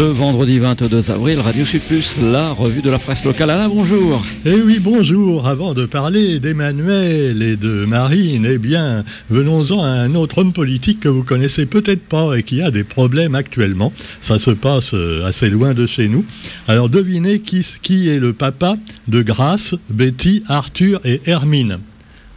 Le vendredi 22 avril, Radio Sud la revue de la presse locale. Alain, bonjour. Eh oui, bonjour. Avant de parler d'Emmanuel et de Marine, eh bien, venons-en à un autre homme politique que vous connaissez peut-être pas et qui a des problèmes actuellement. Ça se passe euh, assez loin de chez nous. Alors, devinez qui, qui est le papa de Grace, Betty, Arthur et Hermine.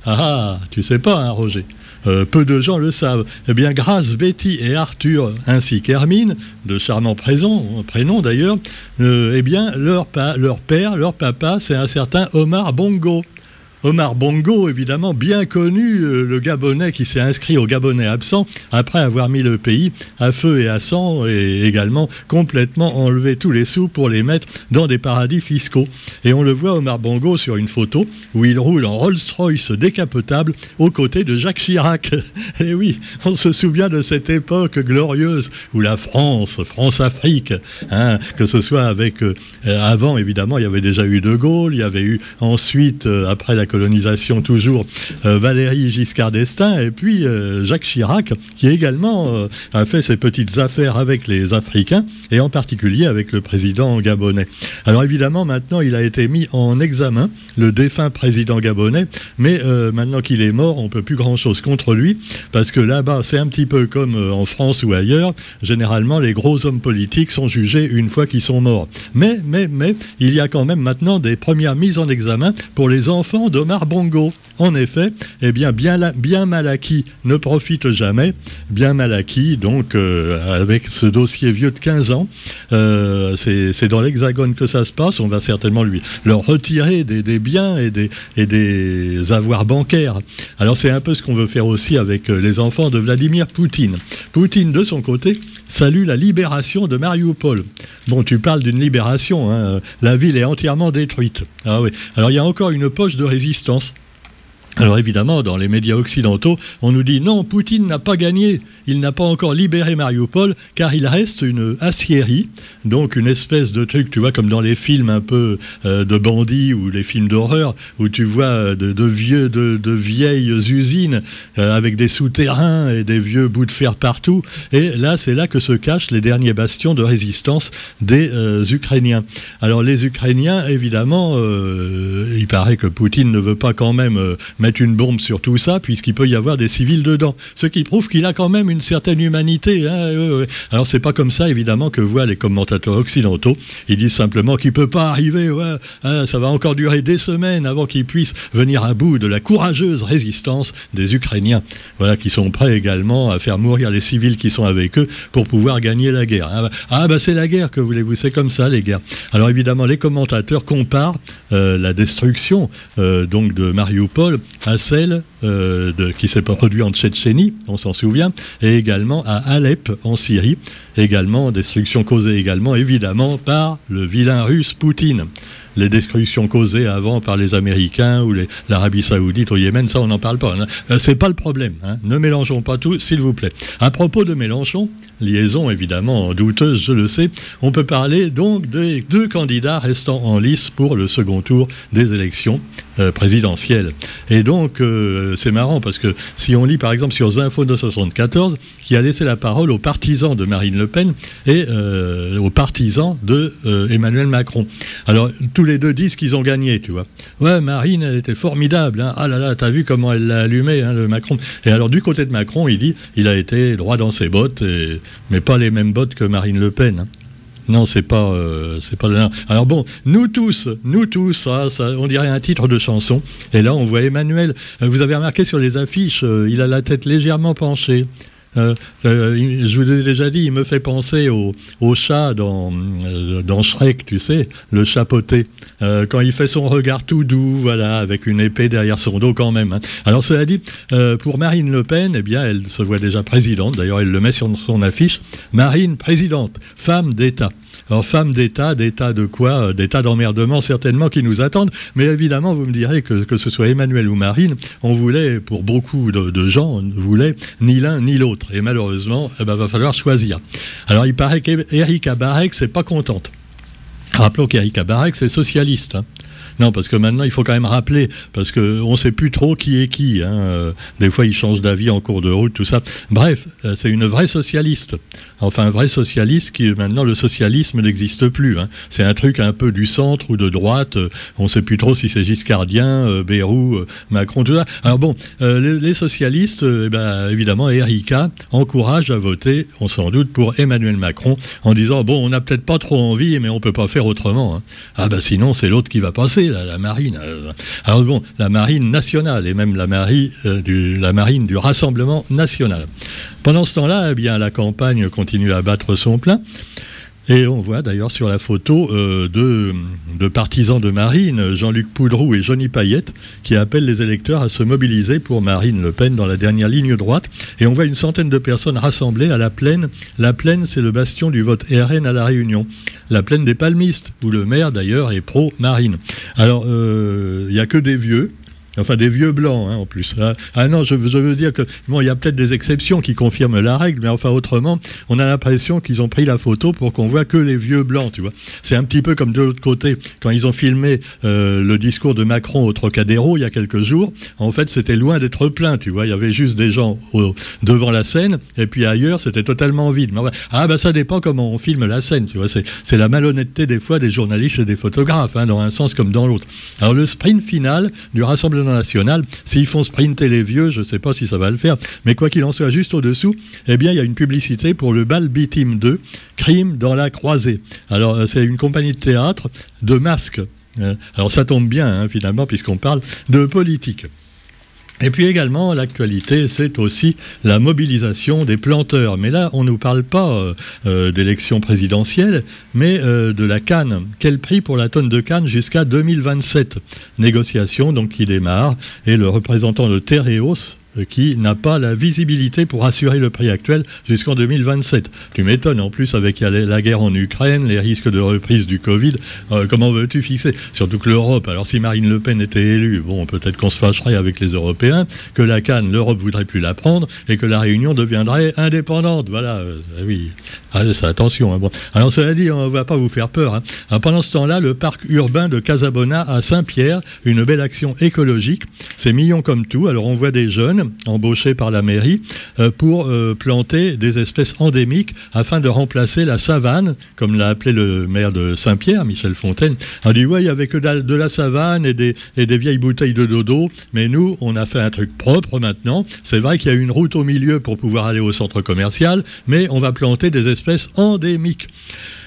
Ah, ah tu sais pas, hein, Roger? Euh, peu de gens le savent. Eh bien, grâce Betty et Arthur, ainsi qu'Hermine, de charmants prénoms d'ailleurs, euh, eh bien, leur père, leur papa, c'est un certain Omar Bongo. Omar Bongo, évidemment, bien connu, euh, le Gabonais qui s'est inscrit au Gabonais absent après avoir mis le pays à feu et à sang et également complètement enlevé tous les sous pour les mettre dans des paradis fiscaux. Et on le voit, Omar Bongo, sur une photo où il roule en Rolls-Royce décapotable aux côtés de Jacques Chirac. et oui, on se souvient de cette époque glorieuse où la France, France-Afrique, hein, que ce soit avec, euh, avant évidemment, il y avait déjà eu De Gaulle, il y avait eu ensuite, euh, après la colonisation toujours, euh, Valérie Giscard d'Estaing, et puis euh, Jacques Chirac, qui également euh, a fait ses petites affaires avec les Africains, et en particulier avec le président gabonais. Alors évidemment, maintenant, il a été mis en examen, le défunt président gabonais, mais maintenant qu'il est mort, on ne peut plus grand-chose contre lui, parce que là-bas, c'est un petit peu comme en France ou ailleurs, généralement, les gros hommes politiques sont jugés une fois qu'ils sont morts. Mais, mais, mais, il y a quand même maintenant des premières mises en examen pour les enfants de Omar Bongo. En effet, eh bien, bien, mal acquis ne profite jamais. Bien mal acquis, donc, euh, avec ce dossier vieux de 15 ans, euh, c'est dans l'Hexagone que ça se passe. On va certainement lui leur retirer des, biens et des, et des avoirs bancaires. Alors, c'est un peu ce qu'on veut faire aussi avec euh, les enfants de Vladimir Poutine. Poutine, de son côté, salue la libération de Mariupol. Bon, tu parles d'une libération, hein. la ville est entièrement détruite. Ah oui. Alors il y a encore une poche de résistance distance. Alors évidemment, dans les médias occidentaux, on nous dit non, Poutine n'a pas gagné, il n'a pas encore libéré Mariupol, car il reste une aciérie, donc une espèce de truc, tu vois, comme dans les films un peu euh, de bandits ou les films d'horreur, où tu vois euh, de, vieux, de, vieilles usines euh, avec des souterrains et des vieux bouts de fer partout. Et là, c'est là que se cachent les derniers bastions de résistance des Ukrainiens. Alors les Ukrainiens, évidemment, il paraît que Poutine ne veut pas quand même mettre une bombe sur tout ça, puisqu'il peut y avoir des civils dedans. Ce qui prouve qu'il a quand même une certaine humanité. Hein, Alors c'est pas comme ça, évidemment, que voient les commentateurs occidentaux. Ils disent simplement qu'il peut pas arriver, hein, ça va encore durer des semaines avant qu'ils puissent venir à bout de la courageuse résistance des Ukrainiens, voilà, qui sont prêts également à faire mourir les civils qui sont avec eux pour pouvoir gagner la guerre. Hein. Ah bah c'est la guerre que voulez-vous, c'est comme ça les guerres. Alors évidemment, les commentateurs comparent euh, la destruction euh, donc de Mariupol à celle euh, qui s'est produite en Tchétchénie, on s'en souvient, et également à Alep en Syrie, également destruction causée également évidemment par le vilain russe Poutine les destructions causées avant par les Américains ou l'Arabie Saoudite au Yémen, ça on n'en parle pas. Hein. Euh, c'est pas le problème. Hein. Ne mélangeons pas tout, s'il vous plaît. À propos de Mélenchon, liaison évidemment douteuse, je le sais, on peut parler donc des deux candidats restant en lice pour le second tour des élections euh, présidentielles. Et donc, euh, c'est marrant parce que si on lit par exemple sur Zinfo 274, qui a laissé la parole aux partisans de Marine Le Pen et aux partisans de Emmanuel Macron. Alors, tout les deux disent qu'ils ont gagné, tu vois. Ouais, Marine, elle était formidable. Hein. Ah là là, t'as vu comment elle l'a allumé, hein, le Macron. Et alors, du côté de Macron, il dit, il a été droit dans ses bottes, mais pas les mêmes bottes que Marine Le Pen. Hein. Non, c'est pas, euh, c'est pas le. Alors bon, nous tous, nous tous, ah, ça, on dirait un titre de chanson. Et là, on voit Emmanuel. Euh, vous avez remarqué sur les affiches, euh, il a la tête légèrement penchée. Euh, euh, je vous ai déjà dit, il me fait penser au, chat dans, euh, dans Shrek, tu sais, le chapeauté. quand il fait son regard tout doux, voilà, avec une épée derrière son dos quand même. Hein. Alors cela dit, pour Marine Le Pen, eh bien, elle se voit déjà présidente. D'ailleurs, elle le met sur son affiche. Marine, présidente, femme d'État. Alors, femme d'État, d'État de quoi euh, D'État d'emmerdement certainement qui nous attendent. Mais évidemment, vous me direz que, que ce soit Emmanuel ou Marine, on voulait, pour beaucoup de, gens, on ne voulait ni l'un ni l'autre. Et malheureusement, il eh ben, va falloir choisir. Alors, il paraît qu'Erika Barek, c'est pas contente. Rappelons qu'Erika Barek, c'est socialiste. Hein. Non, parce que maintenant, il faut quand même rappeler, parce qu'on ne sait plus trop qui est qui. Hein. Euh, des fois, ils changent d'avis en cours de route, tout ça. Bref, euh, c'est une vraie socialiste. Enfin, un vrai socialiste qui, maintenant, le socialisme n'existe plus. Hein. C'est un truc un peu du centre ou de droite. Euh, on ne sait plus trop si c'est giscardien, Bérou, Macron, tout ça. Alors bon, les, socialistes, eh ben, évidemment, Erika encourage à voter, on s'en doute, pour Emmanuel Macron, en disant, bon, on n'a peut-être pas trop envie, mais on ne peut pas faire autrement. Hein. Ah ben sinon, c'est l'autre qui va passer, la marine. Alors bon, la marine nationale et même la, marine, euh, du, la marine du Rassemblement national. Pendant ce temps-là, eh bien, la campagne continue à battre son plein. Et on voit d'ailleurs sur la photo euh, deux, partisans de Marine, Jean-Luc Poudrou et Johnny Payette, qui appellent les électeurs à se mobiliser pour Marine Le Pen dans la dernière ligne droite. Et on voit une centaine de personnes rassemblées à la plaine. La plaine, c'est le bastion du vote RN à La Réunion. La plaine des palmistes, où le maire d'ailleurs est pro-Marine. Alors, euh, il n'y a que des vieux, Enfin, des vieux blancs, hein, en plus. Ah, ah non, je, veux dire que, bon, il y a peut-être des exceptions qui confirment la règle, mais enfin, autrement, on a l'impression qu'ils ont pris la photo pour qu'on voit que les vieux blancs, tu vois. C'est un petit peu comme de l'autre côté, quand ils ont filmé euh, le discours de Macron au Trocadéro il y a quelques jours. En fait, c'était loin d'être plein, tu vois. Il y avait juste des gens devant la scène, et puis ailleurs, c'était totalement vide. Mais, ah, ben, ça dépend comment on filme la scène, tu vois. C'est la malhonnêteté des fois des journalistes et des photographes, hein, dans un sens comme dans l'autre. Alors, le sprint final du Rassemblement national. S'ils font sprinter les vieux, je ne sais pas si ça va le faire. Mais quoi qu'il en soit, juste au-dessous, eh bien, il y a une publicité pour le bal B-Team 2, Crime dans la croisée. Alors, euh, c'est une compagnie de théâtre de masques. Euh, alors, ça tombe bien, hein, finalement, puisqu'on parle de politique. Et puis également, l'actualité, c'est aussi la mobilisation des planteurs. Mais là, on ne nous parle pas euh, euh, d'élection présidentielle, mais euh, de la canne. Quel prix pour la tonne de canne jusqu'à 2027 Négociation donc qui démarre. Et le représentant de Tereos, qui n'a pas la visibilité pour assurer le prix actuel jusqu'en 2027. Tu m'étonnes, en plus avec la guerre en Ukraine, les risques de reprise du Covid, euh, comment veux-tu fixer? Surtout que l'Europe, alors si Marine Le Pen était élue, bon, peut-être qu'on se fâcherait avec les Européens, que la Cannes, l'Europe voudrait plus la prendre, et que la Réunion deviendrait indépendante. Voilà, euh, oui. Ah, attention. Hein, bon. Alors cela dit, on ne va pas vous faire peur. Hein. pendant ce temps-là, le parc urbain de Casabona à Saint-Pierre, une belle action écologique, c'est mignon comme tout. Alors on voit des jeunes embauchés par la mairie euh, pour euh, planter des espèces endémiques afin de remplacer la savane, comme l'a appelé le maire de Saint-Pierre, Michel Fontaine. On dit, ouais, il n'y avait que de la savane et des, et des vieilles bouteilles de dodo, mais nous, on a fait un truc propre maintenant. C'est vrai qu'il y a une route au milieu pour pouvoir aller au centre commercial, mais on va planter des espèces endémiques.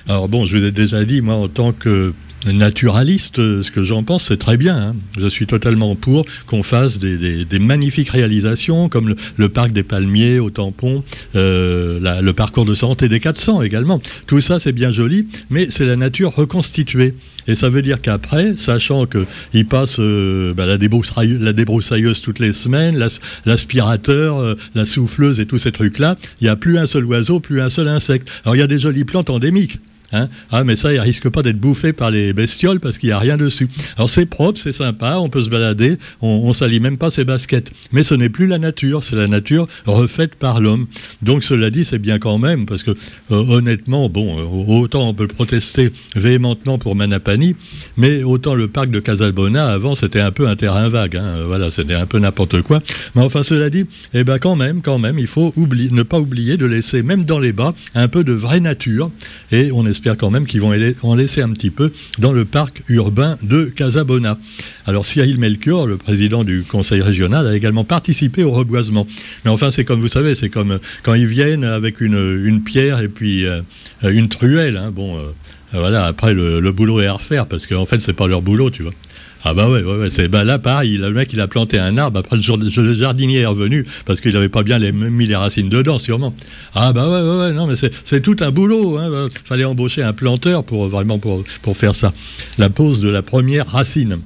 Alors bon, je vous ai déjà dit, moi, en tant que naturaliste, ce que j'en pense, c'est très bien. Hein. Je suis totalement pour qu'on fasse des, magnifiques réalisations comme le, parc des palmiers au tampon, euh, le parcours de santé des 400 également. Tout ça, c'est bien joli, mais c'est la nature reconstituée. Et ça veut dire qu'après, sachant qu'il passe euh, bah, la, débroussailleuse toutes les semaines, l'aspirateur, euh, la souffleuse et tous ces trucs-là, il n'y a plus un seul oiseau, plus un seul insecte. Alors il y a des jolies plantes endémiques. Hein. ah, mais ça, il risque pas d'être bouffé par les bestioles parce qu'il n'y a rien dessus. Alors c'est propre, c'est sympa, on peut se balader, on, ne salit même pas ses baskets. Mais ce n'est plus la nature, c'est la nature refaite par l'homme. Donc cela dit, c'est bien quand même parce que euh, honnêtement, bon, euh, autant on peut protester véhémentement pour Manapani, mais autant le parc de Casalbona avant c'était un peu un terrain vague. Hein. voilà, c'était un peu n'importe quoi. Mais enfin cela dit, eh ben quand même, quand même, il faut ne pas oublier de laisser même dans les bas un peu de vraie nature et on espère quand même qu'ils vont en laisser un petit peu dans le parc urbain de Casabona. Alors Cyril Melchior, le président du conseil régional, a également participé au reboisement. Mais enfin, c'est comme vous savez, c'est comme euh, quand ils viennent avec une, pierre et puis euh, une truelle. Hein. bon, euh, voilà, après le, boulot est à refaire parce qu'en fait, c'est pas leur boulot, tu vois. Ah bah ouais, ouais, c'est bah là pareil, le mec il a planté un arbre, après le, jardinier est revenu parce qu'il n'avait pas bien mis les racines dedans sûrement. Ah bah ouais, ouais, ouais non mais c'est tout un boulot, hein, fallait embaucher un planteur pour vraiment pour faire ça. La pose de la première racine.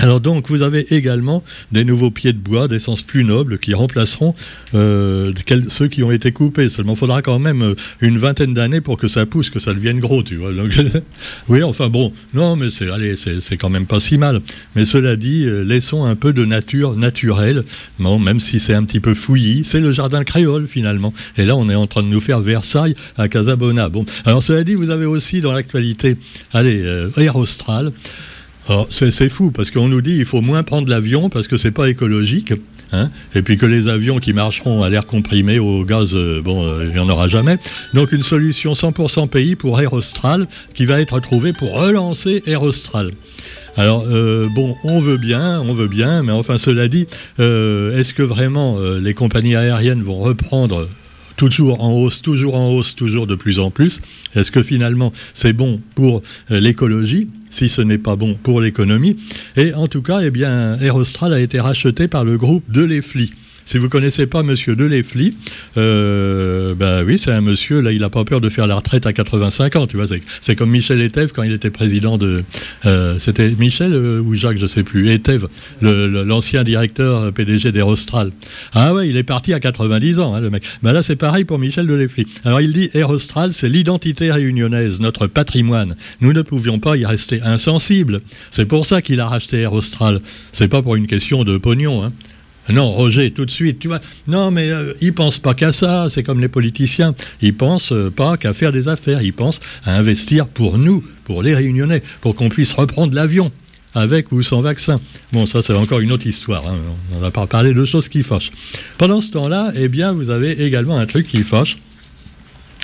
Alors donc vous avez également des nouveaux pieds de bois d'essence plus nobles qui remplaceront euh, ceux qui ont été coupés. Seulement il faudra quand même euh, une vingtaine d'années pour que ça pousse, que ça devienne gros, tu vois. oui, enfin bon, non mais c'est allez, c'est quand même pas si mal. Mais cela dit, euh, laissons un peu de nature naturelle, même si c'est un petit peu fouillis. C'est le jardin créole finalement. Et là on est en train de nous faire Versailles à Casabona. Bon, alors cela dit, vous avez aussi dans l'actualité, allez, Air Austral. C'est fou parce qu'on nous dit il faut moins prendre l'avion parce que c'est pas écologique. Hein, et puis que les avions qui marcheront à l'air comprimé, au gaz, euh, bon, euh, il n'y en aura jamais. Donc une solution 100% pays pour Air Austral qui va être trouvée pour relancer Air Austral. Alors, euh, bon, on veut bien, on veut bien, mais enfin, cela dit, est-ce que vraiment les compagnies aériennes vont reprendre toujours en hausse, toujours en hausse, toujours de plus en plus. Est-ce que finalement c'est bon pour euh, l'écologie? Si ce n'est pas bon pour l'économie Et en tout cas, eh bien, Air a été racheté par le groupe de Lefly. Si vous connaissez pas Monsieur Delefly, euh, ben oui, c'est un monsieur, là, il n'a pas peur de faire la retraite à 85 ans, tu vois. C'est comme Michel Etève quand il était président de... Euh, c'était Michel euh, ou Jacques, je sais plus, Etève, l'ancien directeur PDG d'Aerostral. Ah ouais, il est parti à 90 ans, hein, le mec. Ben là, c'est pareil pour Michel Delefly. Alors, il dit, Aerostral, c'est l'identité réunionnaise, notre patrimoine. Nous ne pouvions pas y rester insensibles. C'est pour ça qu'il a racheté Aerostral. C'est pas pour une question de pognon, hein. Non, Roger, tout de suite, tu vois. Non, mais euh, ils pensent pas qu'à ça. C'est comme les politiciens. Ils pensent euh, pas qu'à faire des affaires. Ils pensent à investir pour nous, pour les Réunionnais, pour qu'on puisse reprendre l'avion avec ou sans vaccin. Bon, ça c'est encore une autre histoire. Hein. On va pas parler de choses qui fâchent. Pendant ce temps-là, eh bien, vous avez également un truc qui fâche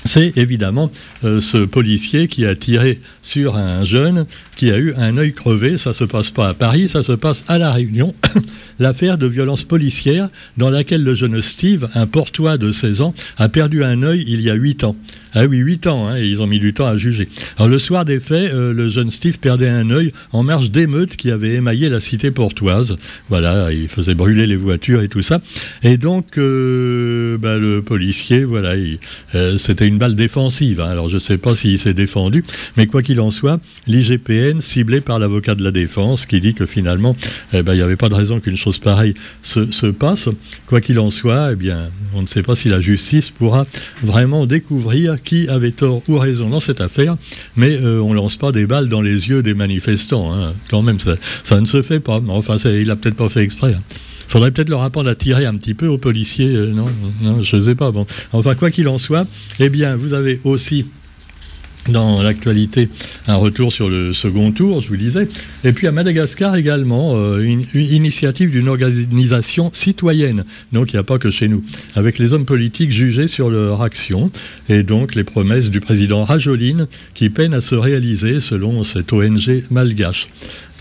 c'est évidemment euh, ce policier qui a tiré sur un jeune qui a eu un œil crevé. Ça se passe pas à Paris, ça se passe à La Réunion. L'affaire de violence policière dans laquelle le jeune Steve, un portois de 16 ans, a perdu un œil il y a 8 ans. Ah oui, 8 ans, hein, et ils ont mis du temps à juger. Alors le soir des faits, euh, le jeune Steve perdait un œil en marge d'émeutes qui avait émaillé la cité portoise. Voilà, il faisait brûler les voitures et tout ça. Et donc, euh, bah, le policier, voilà, c'était une balle défensive. Hein. Alors je ne sais pas s'il s'est défendu, mais quoi qu'il en soit, l'IGPN ciblé par l'avocat de la défense qui dit que finalement, eh ben, il n'y avait pas de raison qu'une chose pareille se, passe. Quoi qu'il en soit, eh bien, on ne sait pas si la justice pourra vraiment découvrir qui avait tort ou raison dans cette affaire, mais euh, on ne lance pas des balles dans les yeux des manifestants. Hein. Quand même, ça, ne se fait pas. Enfin, il n'a peut-être pas fait exprès. Hein faudrait peut-être leur apprendre à tirer un petit peu aux policiers. Euh, non, non, je ne sais pas. Bon. Enfin, quoi qu'il en soit, eh bien, vous avez aussi dans l'actualité un retour sur le second tour, je vous disais. Et puis à Madagascar également, euh, une, initiative d'une organisation citoyenne, donc il n'y a pas que chez nous, avec les hommes politiques jugés sur leur action et donc les promesses du président Rajoline qui peinent à se réaliser selon cette ONG malgache.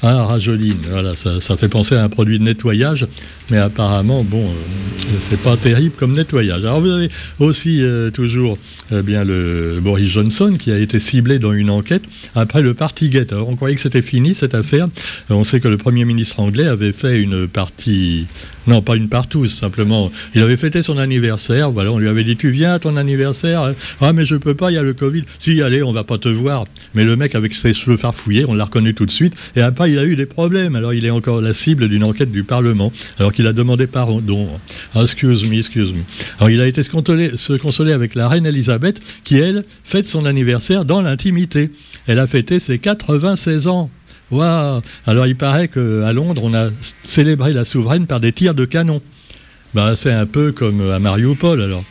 Ah, rajoline, voilà, ça, fait penser à un produit de nettoyage, mais apparemment, bon, euh, c'est pas terrible comme nettoyage. Alors vous avez aussi euh, toujours eh bien le Boris Johnson qui a été ciblé dans une enquête après le Partygate. Alors on croyait que c'était fini cette affaire. On sait que le Premier ministre anglais avait fait une partie non, pas une partouze, simplement. Il avait fêté son anniversaire. Voilà, on lui avait dit Tu viens à ton anniversaire Ah, mais je peux pas, il y a le Covid. Si, allez, on va pas te voir. Mais le mec avec ses cheveux farfouillés, on l'a reconnu tout de suite. Et après, il a eu des problèmes. Alors, il est encore la cible d'une enquête du Parlement. Alors qu'il a demandé pardon. Excuse me, excuse me. Alors, il a été se consoler avec la reine Elisabeth, qui, elle, fête son anniversaire dans l'intimité. Elle a fêté ses 96 ans. Waouh Alors il paraît qu'à Londres, on a célébré la souveraine par des tirs de canon. Bah, c'est un peu comme à Mariupol alors.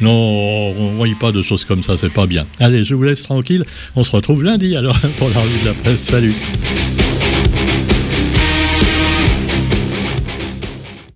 Non, on ne voit pas de choses comme ça, c'est pas bien. Allez, je vous laisse tranquille. On se retrouve lundi alors pour la revue de la presse. Salut